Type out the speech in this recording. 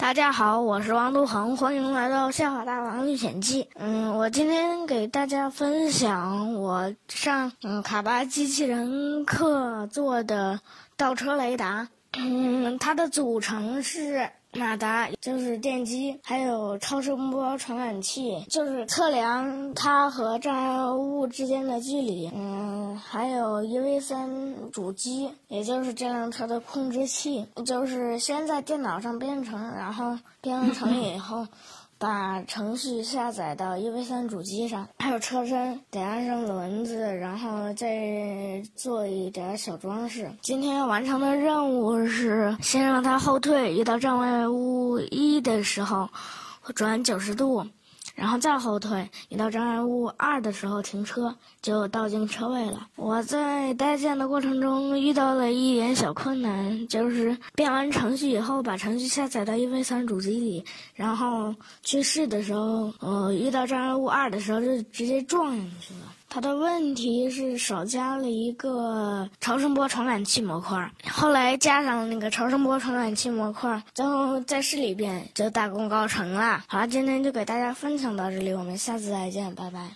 大家好，我是王都恒，欢迎来到《笑话大王历险记》。嗯，我今天给大家分享我上嗯卡巴机器人课做的倒车雷达。嗯，它的组成是。马达就是电机，还有超声波传感器，就是测量它和障碍物之间的距离。嗯，还有 EV3 主机，也就是这辆车的控制器，就是先在电脑上编程，然后编程以后。把程序下载到 EV3 主机上，还有车身得安上轮子，然后再做一点小装饰。今天要完成的任务是先让它后退，遇到障碍物一的时候转九十度。然后再后退，遇到障碍物二的时候停车，就倒进车位了。我在搭建的过程中遇到了一点小困难，就是编完程序以后，把程序下载到 EV3 主机里，然后去试的时候，呃，遇到障碍物二的时候就直接撞上去了。它的问题是少加了一个超声波传感器模块，后来加上那个超声波传感器模块，最后再试了一遍，就大功告成了。好了，今天就给大家分享到这里，我们下次再见，拜拜。